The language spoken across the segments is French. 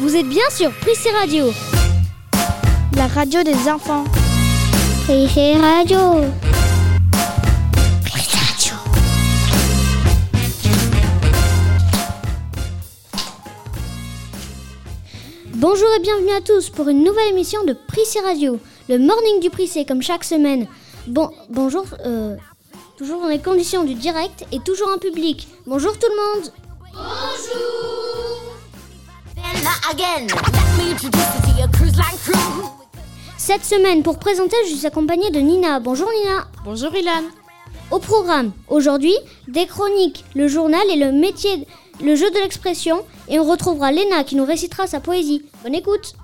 Vous êtes bien sur Prissé Radio. La radio des enfants. Prissé Radio. Bonjour et bienvenue à tous pour une nouvelle émission de Prissé Radio, le morning du Prissé comme chaque semaine. Bon, bonjour, euh, toujours dans les conditions du direct et toujours en public. Bonjour tout le monde. Cette semaine, pour présenter, je suis accompagnée de Nina. Bonjour Nina. Bonjour Ilan. Au programme, aujourd'hui, des chroniques, le journal et le métier, le jeu de l'expression. Et on retrouvera Léna qui nous récitera sa poésie. Bonne écoute.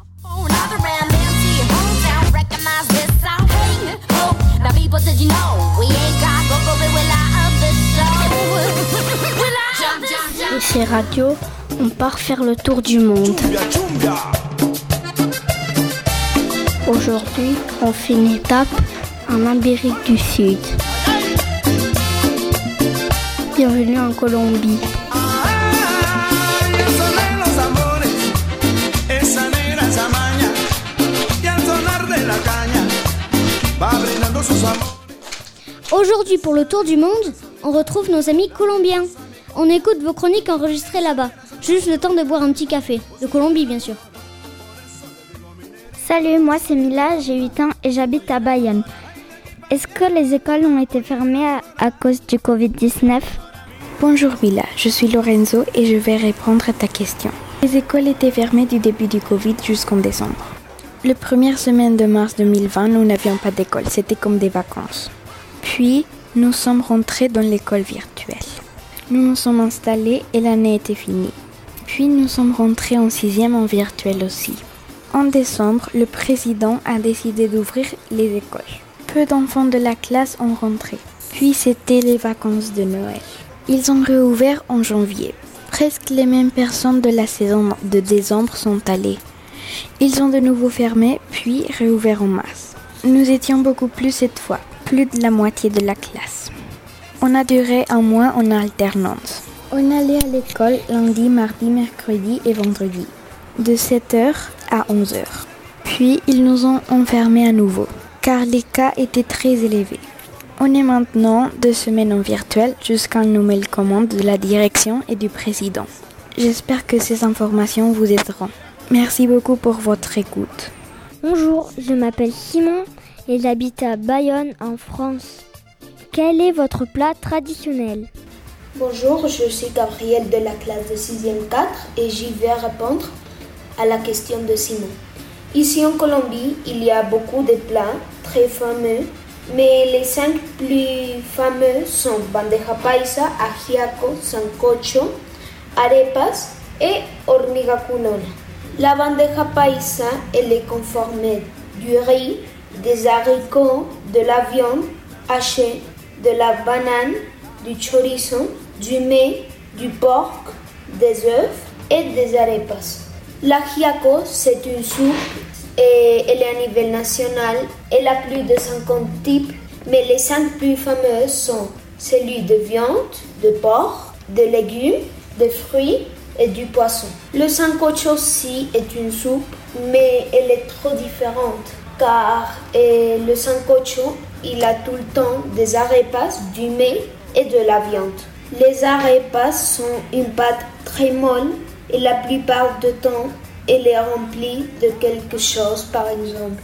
Et chez Radio, on part faire le tour du monde. Aujourd'hui, on fait une étape en Amérique du Sud. Bienvenue en Colombie. Aujourd'hui, pour le tour du monde, on retrouve nos amis colombiens. On écoute vos chroniques enregistrées là-bas. Juste le temps de boire un petit café. De Colombie, bien sûr. Salut, moi c'est Mila, j'ai 8 ans et j'habite à Bayonne. Est-ce que les écoles ont été fermées à, à cause du Covid-19 Bonjour Mila, je suis Lorenzo et je vais répondre à ta question. Les écoles étaient fermées du début du Covid jusqu'en décembre. La première semaine de mars 2020, nous n'avions pas d'école, c'était comme des vacances. Puis, nous sommes rentrés dans l'école virtuelle. Nous nous sommes installés et l'année était finie. Puis, nous sommes rentrés en sixième en virtuel aussi. En décembre, le président a décidé d'ouvrir les écoles. Peu d'enfants de la classe ont rentré. Puis, c'était les vacances de Noël. Ils ont réouvert en janvier. Presque les mêmes personnes de la saison de décembre sont allées. Ils ont de nouveau fermé, puis réouvert en mars. Nous étions beaucoup plus cette fois, plus de la moitié de la classe. On a duré un mois en alternance. On allait à l'école lundi, mardi, mercredi et vendredi, de 7h à 11h. Puis ils nous ont enfermés à nouveau, car les cas étaient très élevés. On est maintenant deux semaines en virtuel jusqu'à une nouvelle commande de la direction et du président. J'espère que ces informations vous aideront. Merci beaucoup pour votre écoute. Bonjour, je m'appelle Simon et j'habite à Bayonne en France. Quel est votre plat traditionnel Bonjour, je suis Gabrielle de la classe de 6e 4 et j'y vais répondre à la question de Simon. Ici en Colombie, il y a beaucoup de plats très fameux, mais les cinq plus fameux sont bandeja paisa, ajiaco, sancocho, arepas et hormiga culona. La bandeja paisa, elle est conformée du riz, des haricots, de la viande hachée, de la banane, du chorizo, du mets, du porc, des œufs et des arepas. L'ajiaco, c'est une soupe et elle est à niveau national. Elle a plus de 50 types, mais les cinq plus fameuses sont celui de viande, de porc, de légumes, de fruits et du poisson. Le sancocho aussi est une soupe, mais elle est trop différente car euh, le sancocho, il a tout le temps des arepas, du mets et de la viande. Les arepas sont une pâte très molle et la plupart du temps, elle est remplie de quelque chose, par exemple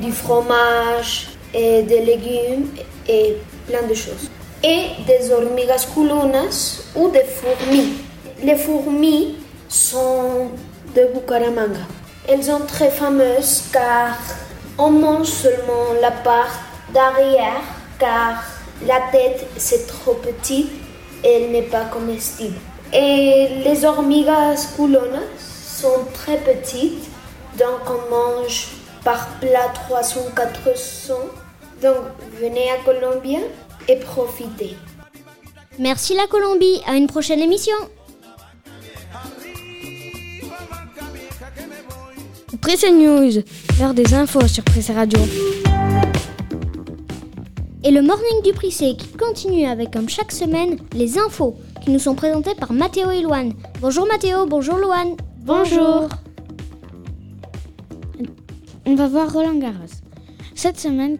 du fromage et des légumes et plein de choses. Et des hormigas culonas ou des fourmis. Les fourmis sont de Bucaramanga. Elles sont très fameuses car on mange seulement la part d'arrière car la tête c'est trop petit et elle n'est pas comestible. Et les hormigas culonas sont très petites, donc on mange par plat 300-400. Donc venez à Colombie et profitez. Merci la Colombie. À une prochaine émission. Presse News, l'heure des infos sur Presse Radio. Et le morning du Prissé qui continue avec comme chaque semaine les infos qui nous sont présentées par Mathéo et Loane. Bonjour Mathéo, bonjour Loane. Bonjour. On va voir Roland Garros. Cette semaine,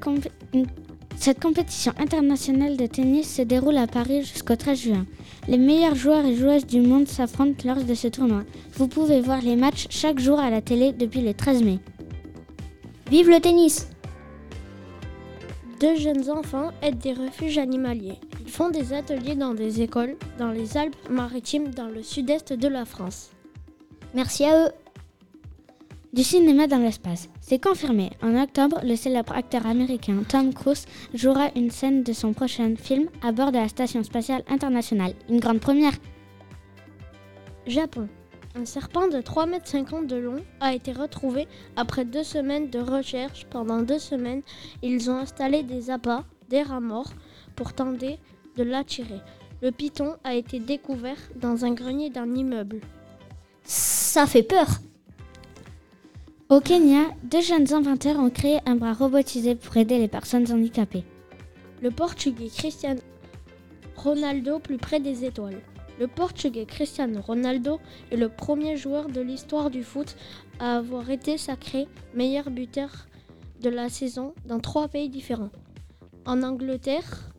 cette compétition internationale de tennis se déroule à Paris jusqu'au 13 juin. Les meilleurs joueurs et joueuses du monde s'affrontent lors de ce tournoi. Vous pouvez voir les matchs chaque jour à la télé depuis le 13 mai. Vive le tennis deux jeunes enfants aident des refuges animaliers. Ils font des ateliers dans des écoles dans les Alpes-Maritimes dans le sud-est de la France. Merci à eux. Du cinéma dans l'espace. C'est confirmé. En octobre, le célèbre acteur américain Tom Cruise jouera une scène de son prochain film à bord de la Station spatiale internationale. Une grande première. Japon. Un serpent de 3,50 m de long a été retrouvé après deux semaines de recherche. Pendant deux semaines, ils ont installé des appâts, des rats morts, pour tenter de l'attirer. Le python a été découvert dans un grenier d'un immeuble. Ça fait peur. Au Kenya, deux jeunes inventeurs ont créé un bras robotisé pour aider les personnes handicapées. Le portugais Cristiano Ronaldo plus près des étoiles. Le Portugais Cristiano Ronaldo est le premier joueur de l'histoire du foot à avoir été sacré meilleur buteur de la saison dans trois pays différents. En Angleterre,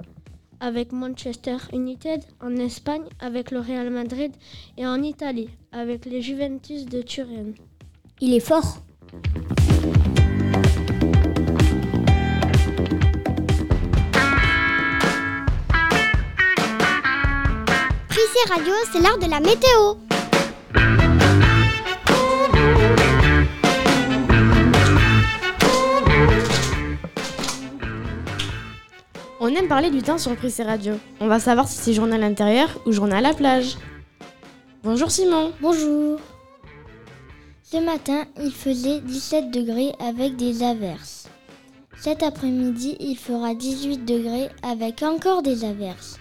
avec Manchester United, en Espagne, avec le Real Madrid et en Italie, avec les Juventus de Turin. Il est fort. Radio, c'est l'heure de la météo. On aime parler du temps sur Prissé Radio. On va savoir si c'est journal intérieur ou journal à la plage. Bonjour Simon. Bonjour. Ce matin, il faisait 17 degrés avec des averses. Cet après-midi, il fera 18 degrés avec encore des averses.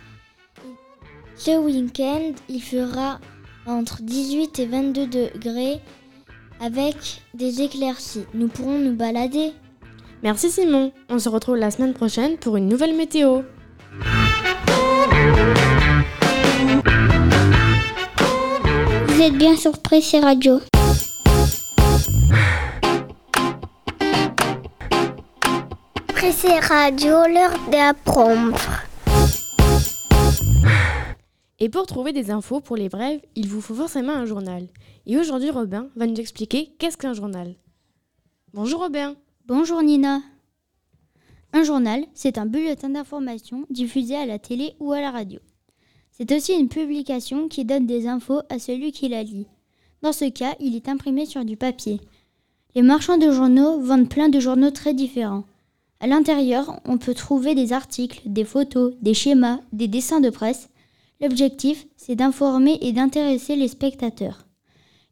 Ce week-end, il fera entre 18 et 22 degrés avec des éclaircies. Nous pourrons nous balader. Merci Simon. On se retrouve la semaine prochaine pour une nouvelle météo. Vous êtes bien sur Pressé Radio. Pressé Radio, l'heure d'apprendre. Et pour trouver des infos pour les brèves, il vous faut forcément un journal. Et aujourd'hui, Robin va nous expliquer qu'est-ce qu'un journal. Bonjour Robin. Bonjour Nina. Un journal, c'est un bulletin d'information diffusé à la télé ou à la radio. C'est aussi une publication qui donne des infos à celui qui la lit. Dans ce cas, il est imprimé sur du papier. Les marchands de journaux vendent plein de journaux très différents. À l'intérieur, on peut trouver des articles, des photos, des schémas, des dessins de presse, L'objectif, c'est d'informer et d'intéresser les spectateurs.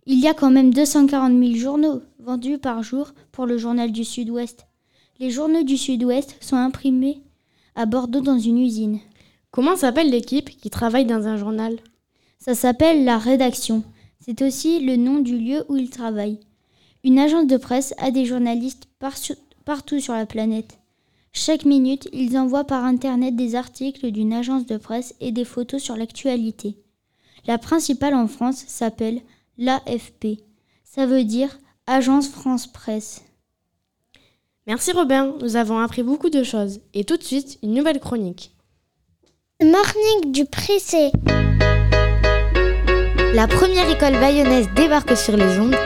Il y a quand même 240 000 journaux vendus par jour pour le journal du Sud-Ouest. Les journaux du Sud-Ouest sont imprimés à Bordeaux dans une usine. Comment s'appelle l'équipe qui travaille dans un journal? Ça s'appelle la rédaction. C'est aussi le nom du lieu où ils travaillent. Une agence de presse a des journalistes partout sur la planète. Chaque minute, ils envoient par Internet des articles d'une agence de presse et des photos sur l'actualité. La principale en France s'appelle l'AFP. Ça veut dire Agence France Presse. Merci Robin, nous avons appris beaucoup de choses. Et tout de suite, une nouvelle chronique. Morning du Prissé. La première école bayonnaise débarque sur les ondes.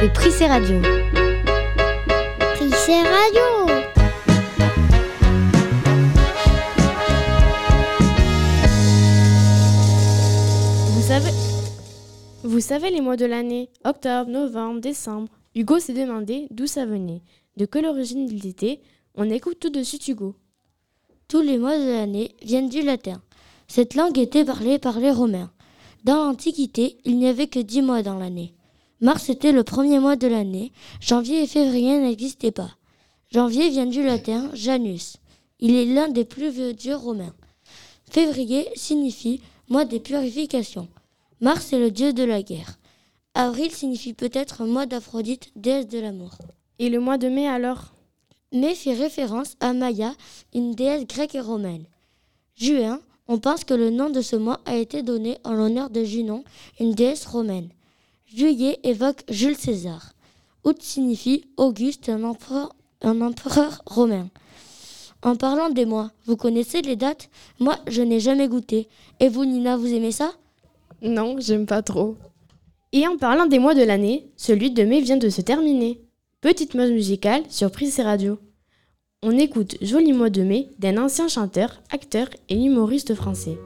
C'est Prissé Radio. Prissé Radio Vous savez les mois de l'année Octobre, novembre, décembre. Hugo s'est demandé d'où ça venait, de quelle origine il était. On écoute tout de suite Hugo. Tous les mois de l'année viennent du latin. Cette langue était parlée par les Romains. Dans l'Antiquité, il n'y avait que dix mois dans l'année. Mars était le premier mois de l'année. Janvier et février n'existaient pas. Janvier vient du latin Janus. Il est l'un des plus vieux dieux romains. Février signifie mois des purifications. Mars est le dieu de la guerre. Avril signifie peut-être mois d'Aphrodite, déesse de l'amour. Et le mois de mai alors? Mais fit référence à Maya, une déesse grecque et romaine. Juin, on pense que le nom de ce mois a été donné en l'honneur de Junon, une déesse romaine. Juillet évoque Jules César. Août signifie Auguste, un empereur, un empereur romain. En parlant des mois, vous connaissez les dates? Moi, je n'ai jamais goûté. Et vous, Nina, vous aimez ça? Non, j'aime pas trop. Et en parlant des mois de l'année, celui de mai vient de se terminer. Petite mode musicale sur Prise et Radio. On écoute Joli mois de mai d'un ancien chanteur, acteur et humoriste français.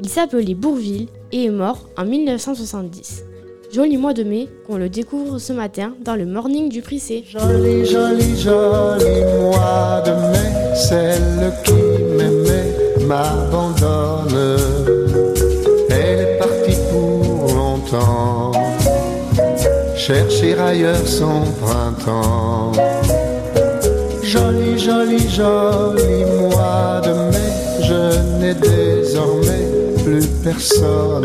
Il s'appelait Bourville et est mort en 1970. Joli mois de mai qu'on le découvre ce matin dans le morning du Prissé. Joli, joli, joli mois de mai, celle qui m'aimait m'abandonne. Chercher ailleurs son printemps. Joli, joli, joli mois de mai, je n'ai désormais plus personne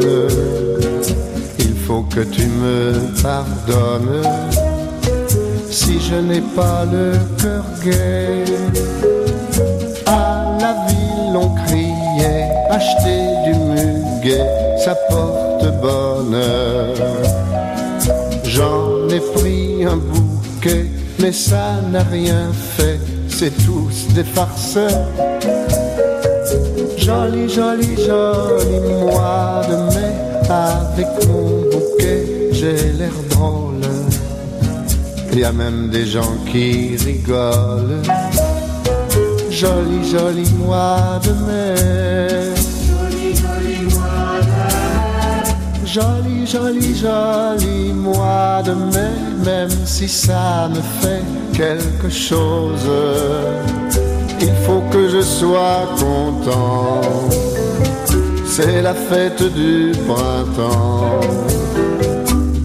faut que tu me pardonnes si je n'ai pas le cœur gai. À la ville on criait acheter du muguet, ça porte bonheur. Ai pris un bouquet, mais ça n'a rien fait, c'est tous des farceurs. Joli, joli, joli mois de mai avec mon bouquet, j'ai l'air drôle. Il y a même des gens qui rigolent. Joli, joli mois de mai. Joli, joli, joli mois de mai. Même si ça me fait quelque chose, il faut que je sois content c'est la fête du printemps.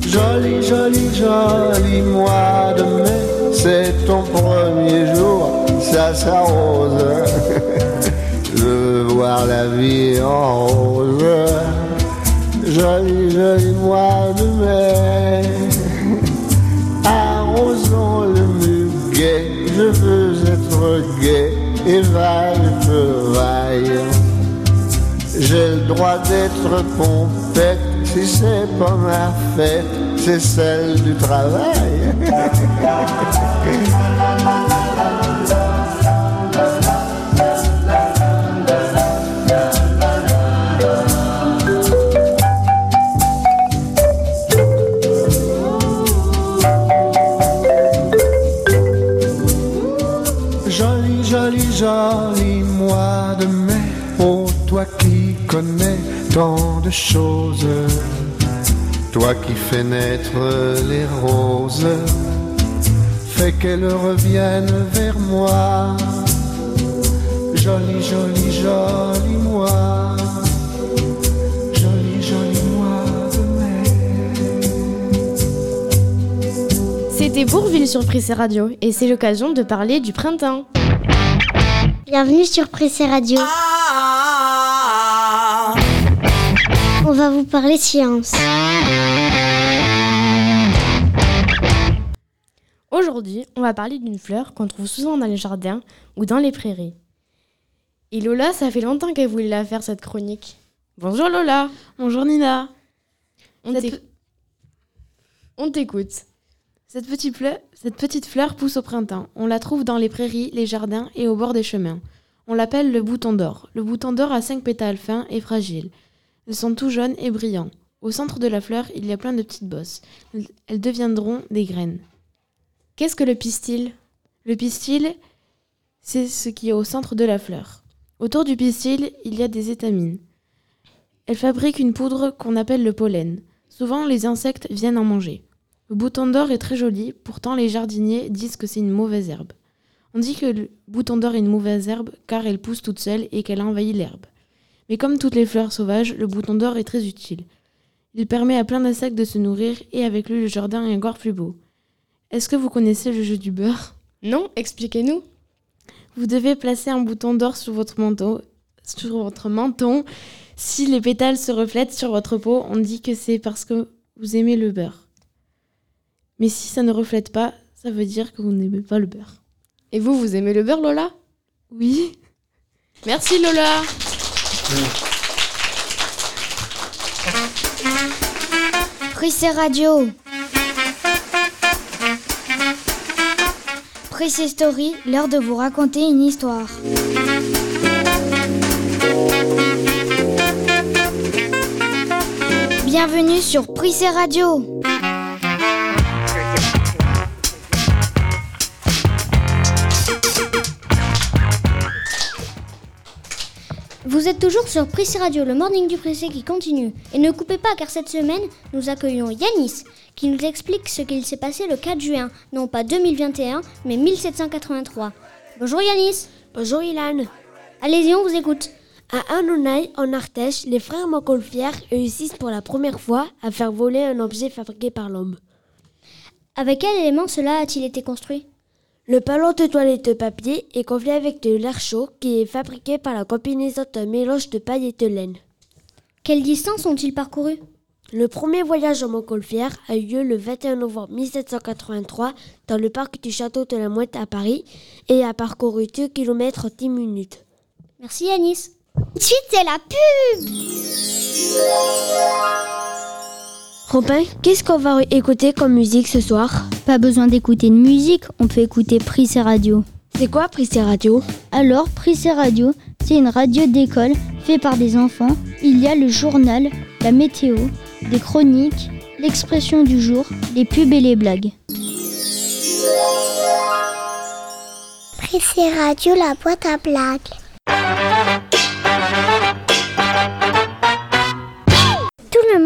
Joli, joli, joli mois de mai, c'est ton premier jour, ça s'arrose. Je veux voir la vie en rose. Joli, joli mois de mai, arrosons le muguet, je veux être gai et vaille. J'ai le droit d'être pompette si c'est pas ma fête, c'est celle du travail. Joli, joli, mois de mai, oh toi qui connais tant de choses, toi qui fais naître les roses, fais qu'elles reviennent vers moi. Joli, joli, joli moi. Joli, joli mois de mai. C'était Bourville sur Prissé Radio et c'est l'occasion de parler du printemps. Bienvenue sur Prissé Radio. On va vous parler science. Aujourd'hui, on va parler d'une fleur qu'on trouve souvent dans les jardins ou dans les prairies. Et Lola, ça fait longtemps qu'elle voulait la faire cette chronique. Bonjour Lola. Bonjour Nina. On t'écoute. Cette petite, fleur, pousse au printemps. On la trouve dans les prairies, les jardins et au bord des chemins. On l'appelle le bouton d'or. Le bouton d'or a cinq pétales fins et fragiles. Ils sont tout jaunes et brillants. Au centre de la fleur, il y a plein de petites bosses. Elles deviendront des graines. Qu'est-ce que le pistil? Le pistil, c'est ce qui est au centre de la fleur. Autour du pistil, il y a des étamines. Elles fabriquent une poudre qu'on appelle le pollen. Souvent, les insectes viennent en manger. Le bouton d'or est très joli, pourtant les jardiniers disent que c'est une mauvaise herbe. On dit que le bouton d'or est une mauvaise herbe car elle pousse toute seule et qu'elle envahit l'herbe. Mais comme toutes les fleurs sauvages, le bouton d'or est très utile. Il permet à plein d'insectes de se nourrir et avec lui le jardin est encore plus beau. Est-ce que vous connaissez le jeu du beurre? Non, expliquez-nous. Vous devez placer un bouton d'or sur votre manteau, sur votre menton. Si les pétales se reflètent sur votre peau, on dit que c'est parce que vous aimez le beurre. Mais si ça ne reflète pas, ça veut dire que vous n'aimez pas le beurre. Et vous, vous aimez le beurre, Lola? Oui. Merci, Lola. Prissé Radio. Prissé Story, l'heure de vous raconter une histoire. Bienvenue sur Prissé Radio. Vous êtes toujours sur Prissé Radio, le morning du Prissé qui continue. Et ne coupez pas car cette semaine, nous accueillons Yanis qui nous explique ce qu'il s'est passé le 4 juin, non pas 2021, mais 1783. Bonjour Yanis. Bonjour Ilan. Allez-y, on vous écoute. À Anonaï, en Ardèche, les frères Montgolfière réussissent pour la première fois à faire voler un objet fabriqué par l'homme. Avec quel élément cela a-t-il été construit? Le ballon de toilette de papier est confié avec de l'air chaud qui est fabriqué par la combinaison d'un mélange de paille et de laine. Quelle distance ont-ils parcouru Le premier voyage en Montgolfière a eu lieu le 21 novembre 1783 dans le parc du château de la Mouette à Paris et a parcouru 2 km en 10 minutes. Merci Yanis. Ensuite, c'est la pub Robin, qu'est-ce qu'on va écouter comme musique ce soir? Pas besoin d'écouter de musique, on peut écouter Prissé Radio. C'est quoi Prissé Radio? Alors, Prissé Radio, c'est une radio d'école faite par des enfants. Il y a le journal, la météo, des chroniques, l'expression du jour, les pubs et les blagues. Prissé Radio, la boîte à blagues.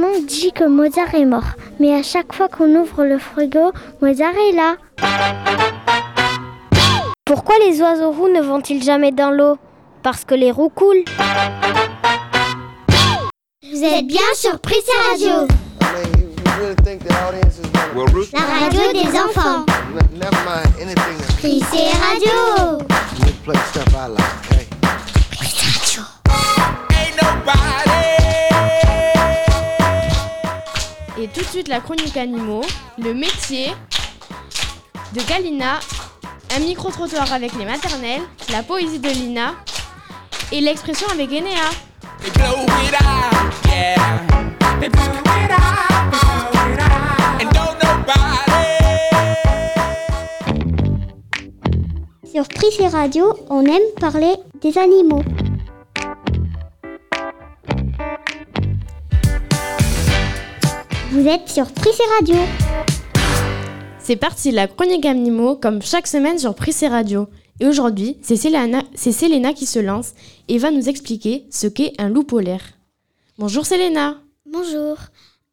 Monde dit que Mozart est mort, mais à chaque fois qu'on ouvre le frigo, Mozart est là. Pourquoi les oiseaux roux ne vont-ils jamais dans l'eau? Parce que les roux coulent. Vous êtes bien sur Prissé Radio, la radio des enfants. Prissé Radio. Et tout de suite, la chronique animaux, le métier de Galina, un micro-trottoir avec les maternelles, la poésie de Lina et l'expression avec Enea. Sur Prissé Radio, on aime parler des animaux. Vous êtes sur Prissé Radio. C'est parti, la chronique animaux, comme chaque semaine sur Prissé Radio. Et aujourd'hui, c'est Selena, c'est Selena qui se lance et va nous expliquer ce qu'est un loup polaire. Bonjour Selena. Bonjour.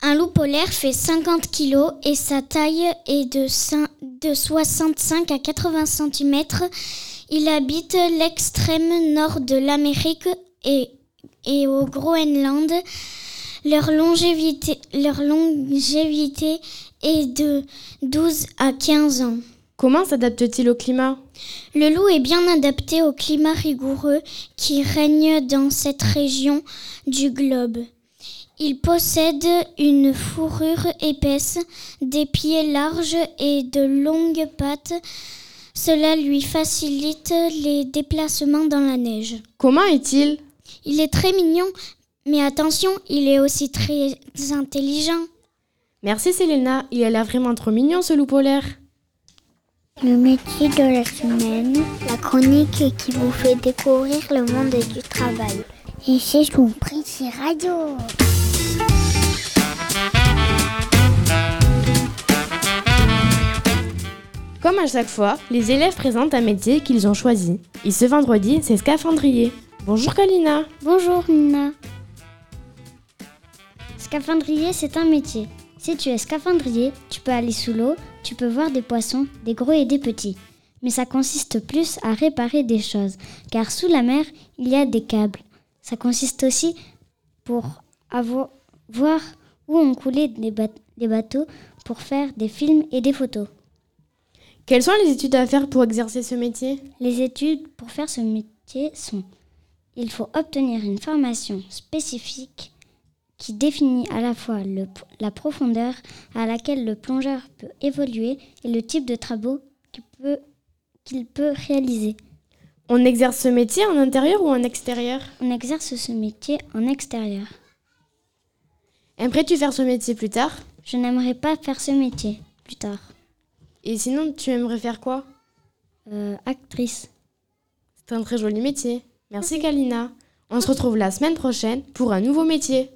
Un loup polaire fait 50 kg et sa taille est de, cin- de 65 à 80 cm. Il habite l'extrême nord de l'Amérique et, et au Groenland. Leur longévité, leur longévité est de 12 à 15 ans. Comment s'adapte-t-il au climat? Le loup est bien adapté au climat rigoureux qui règne dans cette région du globe. Il possède une fourrure épaisse, des pieds larges et de longues pattes. Cela lui facilite les déplacements dans la neige. Comment est-il? Il est très mignon, mais attention, il est aussi très intelligent. Merci Selena, il a l'air vraiment trop mignon ce loup polaire. Le métier de la semaine, la chronique qui vous fait découvrir le monde du travail. Et c'est sur Prissé Radio. Comme à chaque fois, les élèves présentent un métier qu'ils ont choisi. Et ce vendredi, c'est scaphandrier. Bonjour Kalina. Bonjour Nina. Scaphandrier, c'est un métier. Si tu es scaphandrier, tu peux aller sous l'eau, tu peux voir des poissons, des gros et des petits. Mais ça consiste plus à réparer des choses, car sous la mer, il y a des câbles. Ça consiste aussi pour avoir, voir où ont coulé des, ba- des bateaux pour faire des films et des photos. Quelles sont les études à faire pour exercer ce métier? Les études pour faire ce métier sont il faut obtenir une formation spécifique qui définit à la fois le- la profondeur à laquelle le plongeur peut évoluer et le type de travaux qu'il peut, qu'il peut réaliser. On exerce ce métier en intérieur ou en extérieur? On exerce ce métier en extérieur. Aimerais-tu faire ce métier plus tard? Je n'aimerais pas faire ce métier plus tard. Et sinon, tu aimerais faire quoi? Euh, Actrice. C'est un très joli métier. Merci Kalina. On se retrouve la semaine prochaine pour un nouveau métier.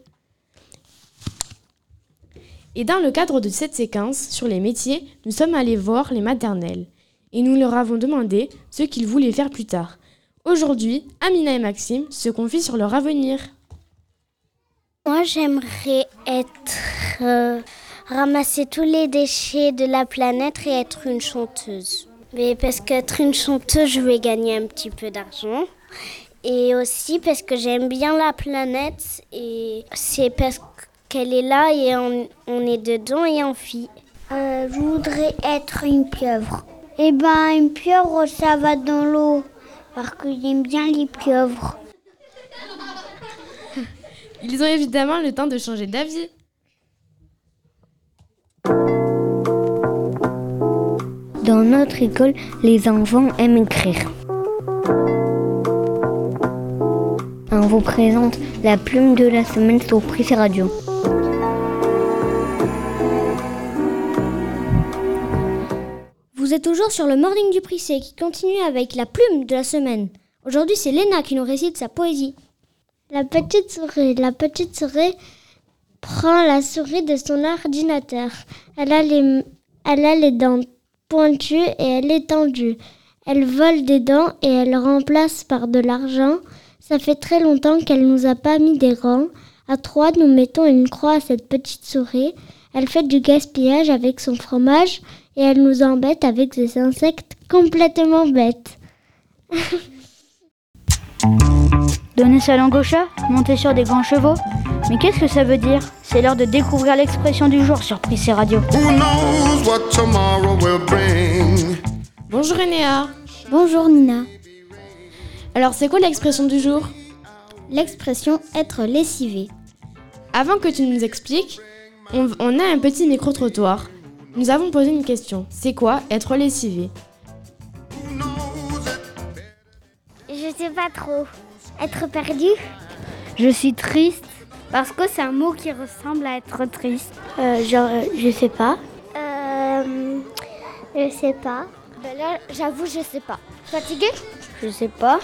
Et dans le cadre de cette séquence sur les métiers, nous sommes allés voir les maternelles et nous leur avons demandé ce qu'ils voulaient faire plus tard. Aujourd'hui, Amina et Maxime se confient sur leur avenir. Moi, j'aimerais être euh, ramasser tous les déchets de la planète et être une chanteuse. Mais parce qu'être une chanteuse, je vais gagner un petit peu d'argent. Et aussi parce que j'aime bien la planète et c'est parce qu'elle est là et on, on, est dedans et on vit. Euh, je voudrais être une pieuvre. Eh ben, une pieuvre, ça va dans l'eau. Parce que j'aime bien les pieuvres. Ils ont évidemment le temps de changer d'avis. Dans notre école, les enfants aiment écrire. On vous présente la plume de la semaine sur Prix Radio. Vous toujours sur le Morning du Prissé qui continue avec la plume de la semaine. Aujourd'hui, c'est Léna qui nous récite sa poésie. La petite souris, la petite souris prend la souris de son ordinateur. Elle a les, elle a les dents pointues et elle est tendue. Elle vole des dents et elle remplace par de l'argent. Ça fait très longtemps qu'elle nous a pas mis des rangs. À trois, nous mettons une croix à cette petite souris. Elle fait du gaspillage avec son fromage et elle nous embête avec des insectes complètement bêtes. Donner sa langue au chat, monter sur des grands chevaux. Mais qu'est-ce que ça veut dire? C'est l'heure de découvrir l'expression du jour sur Prissé Radio. Bonjour Enéa. Bonjour Nina. Alors c'est quoi l'expression du jour? L'expression être lessivé. Avant que tu nous expliques, on, on a un petit micro-trottoir. Nous avons posé une question. C'est quoi être lessivé? Je sais pas trop. Être perdu? Je suis triste parce que c'est un mot qui ressemble à être triste. Euh, genre, je sais pas. Euh, je sais pas. Ben là, j'avoue, je sais pas. Fatigué Je sais pas.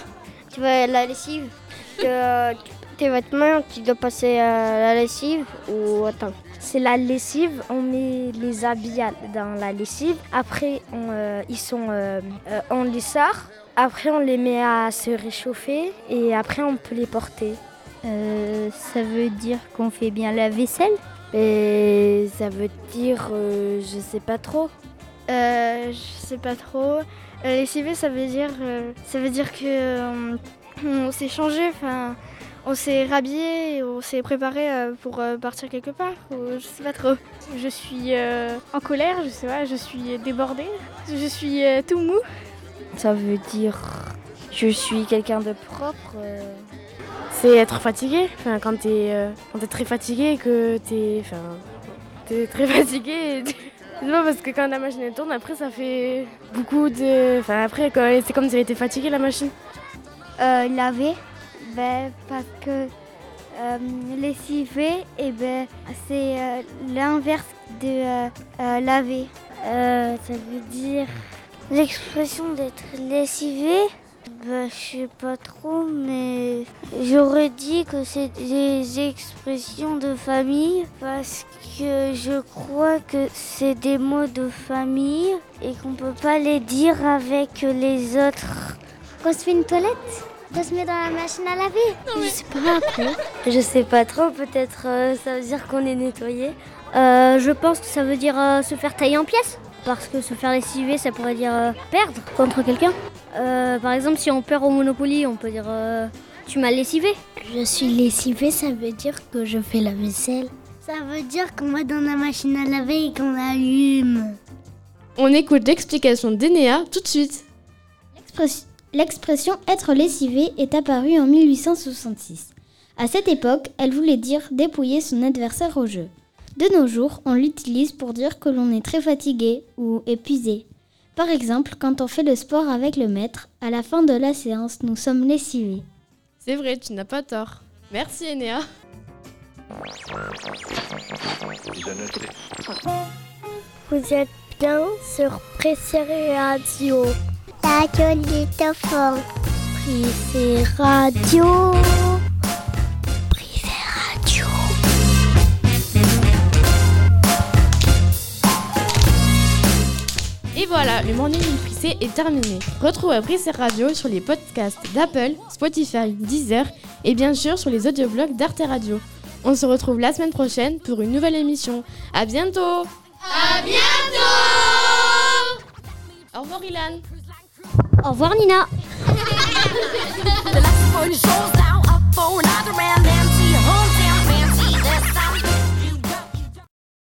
Tu vas la lessive? Que, Tes vêtements, tu dois passer à la lessive ou attends c'est la lessive. On met les habits dans la lessive. Après, on, euh, ils sont euh, euh, on les sort. Après, on les met à se réchauffer et après, on peut les porter. ça veut dire qu'on fait bien la vaisselle? Et ça veut dire, je sais pas trop. je sais pas trop. lessiver, ça veut dire, ça veut dire que on s'est changé. Enfin on s'est rhabillé, on s'est préparé pour partir quelque part, ou je sais pas trop. Je suis en colère, je sais pas, je suis débordée, je suis tout mou. Ça veut dire je suis quelqu'un de propre. C'est être fatigué, enfin, quand t'es es très fatigué et que t'es es très fatigué. Non, parce que quand la machine elle tourne, après ça fait beaucoup de. Enfin, après, c'est comme si elle était fatiguée la machine. Euh, laver ben, parce que euh, lessiver, et ben, c'est euh, l'inverse de euh, laver. ça veut dire l'expression d'être lessivé. Ben, je sais pas trop, mais j'aurais dit que c'est des expressions de famille parce que je crois que c'est des mots de famille et qu'on peut pas les dire avec les autres. Quand se fait une toilette? De se mettre dans la machine à laver Je sais pas trop. je sais pas trop, peut-être euh, ça veut dire qu'on est nettoyé. Euh, je pense que ça veut dire euh, se faire tailler en pièces. Parce que se faire lessiver, ça pourrait dire euh, perdre contre quelqu'un. Euh, par exemple, si on perd au Monopoly, on peut dire euh, tu m'as lessivé. Je suis lessivé, ça veut dire que je fais la vaisselle. Ça veut dire qu'on va dans la machine à laver et qu'on allume. On écoute l'explication d'Enéa tout de suite. L'expression être lessivé est apparue en 1866. À cette époque, elle voulait dire dépouiller son adversaire au jeu. De nos jours, on l'utilise pour dire que l'on est très fatigué ou épuisé. Par exemple, quand on fait le sport avec le maître, à la fin de la séance, nous sommes lessivés. C'est vrai, tu n'as pas tort. Merci Enéa. Vous êtes bien sur Pressé Radio. Radio. Pressé Radio. Prissé Radio. Et voilà, le Morning Prissé est terminé. Retrouve Prissé Radio sur les podcasts d'Apple, Spotify, Deezer et bien sûr sur les audioblogs d'Arte Radio. On se retrouve la semaine prochaine pour une nouvelle émission. À bientôt À bientôt Au revoir Ilan Au revoir Nina